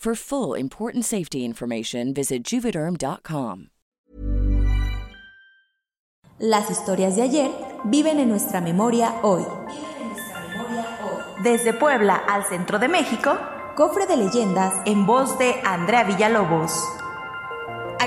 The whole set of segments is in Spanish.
For full important safety information, visit juvederm.com. Las historias de ayer viven en nuestra memoria hoy. Desde Puebla al centro de México, Cofre de Leyendas en voz de Andrea Villalobos.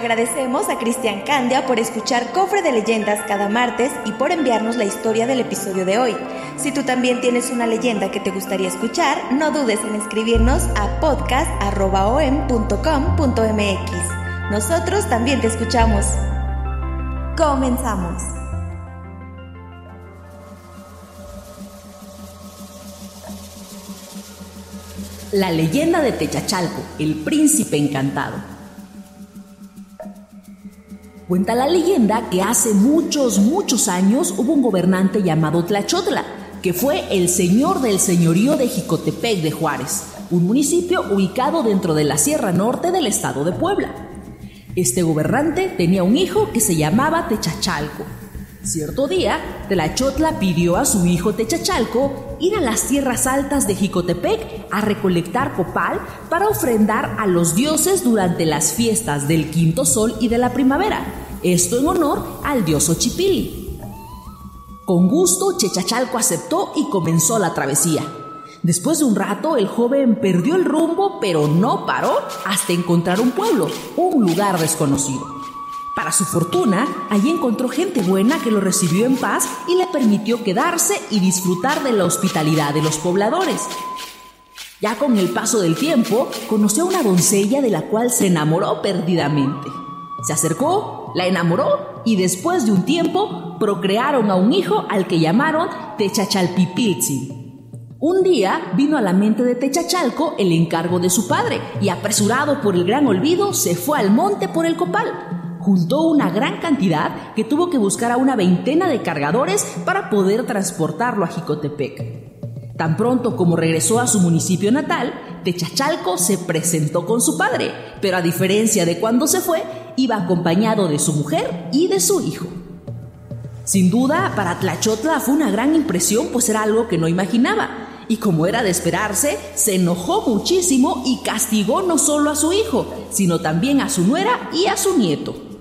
Agradecemos a Cristian Candia por escuchar Cofre de Leyendas cada martes y por enviarnos la historia del episodio de hoy. Si tú también tienes una leyenda que te gustaría escuchar, no dudes en escribirnos a podcast.om.com.mx. Nosotros también te escuchamos. Comenzamos. La leyenda de Techachalco, el príncipe encantado. Cuenta la leyenda que hace muchos, muchos años hubo un gobernante llamado Tlachotla, que fue el señor del señorío de Jicotepec de Juárez, un municipio ubicado dentro de la Sierra Norte del estado de Puebla. Este gobernante tenía un hijo que se llamaba Techachalco. Cierto día, Tlachotla pidió a su hijo Techachalco ir a las tierras altas de Jicotepec a recolectar copal para ofrendar a los dioses durante las fiestas del quinto sol y de la primavera, esto en honor al dios Ochipili. Con gusto, Chechachalco aceptó y comenzó la travesía. Después de un rato, el joven perdió el rumbo, pero no paró hasta encontrar un pueblo, un lugar desconocido. Para su fortuna, allí encontró gente buena que lo recibió en paz y le permitió quedarse y disfrutar de la hospitalidad de los pobladores. Ya con el paso del tiempo, conoció a una doncella de la cual se enamoró perdidamente. Se acercó, la enamoró y después de un tiempo procrearon a un hijo al que llamaron Techachalpipiltzin. Un día vino a la mente de Techachalco el encargo de su padre y apresurado por el gran olvido se fue al monte por el copal juntó una gran cantidad que tuvo que buscar a una veintena de cargadores para poder transportarlo a Jicotepec. Tan pronto como regresó a su municipio natal, Techachalco se presentó con su padre, pero a diferencia de cuando se fue, iba acompañado de su mujer y de su hijo. Sin duda, para Tlachotla fue una gran impresión, pues era algo que no imaginaba. Y como era de esperarse, se enojó muchísimo y castigó no solo a su hijo, sino también a su nuera y a su nieto.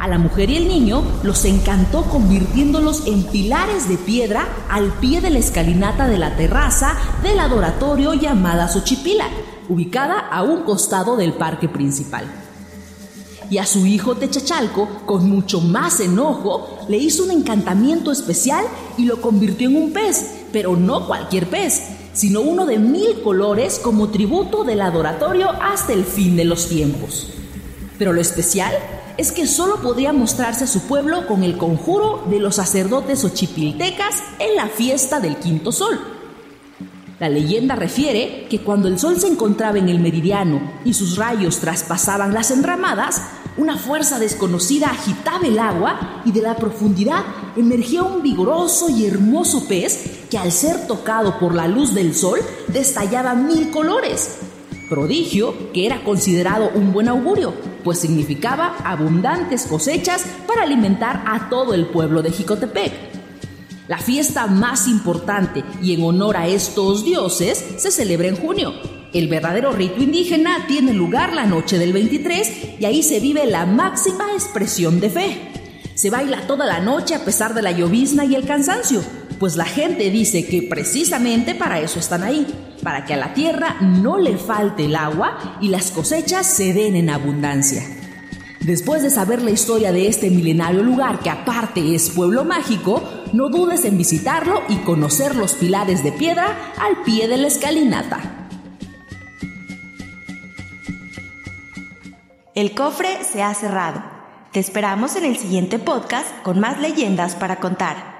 A la mujer y el niño los encantó convirtiéndolos en pilares de piedra al pie de la escalinata de la terraza del adoratorio llamada Xochipila, ubicada a un costado del parque principal. Y a su hijo Techachalco, con mucho más enojo, le hizo un encantamiento especial y lo convirtió en un pez, pero no cualquier pez, sino uno de mil colores como tributo del adoratorio hasta el fin de los tiempos. Pero lo especial es que solo podía mostrarse a su pueblo con el conjuro de los sacerdotes ochipiltecas en la fiesta del quinto sol. La leyenda refiere que cuando el sol se encontraba en el meridiano y sus rayos traspasaban las enramadas, una fuerza desconocida agitaba el agua y de la profundidad emergía un vigoroso y hermoso pez que al ser tocado por la luz del sol destallaba mil colores, prodigio que era considerado un buen augurio, pues significaba abundantes cosechas para alimentar a todo el pueblo de Jicotepec. La fiesta más importante y en honor a estos dioses se celebra en junio. El verdadero rito indígena tiene lugar la noche del 23 y ahí se vive la máxima expresión de fe. Se baila toda la noche a pesar de la llovizna y el cansancio, pues la gente dice que precisamente para eso están ahí, para que a la tierra no le falte el agua y las cosechas se den en abundancia. Después de saber la historia de este milenario lugar que aparte es pueblo mágico, no dudes en visitarlo y conocer los pilares de piedra al pie de la escalinata. El cofre se ha cerrado. Te esperamos en el siguiente podcast con más leyendas para contar.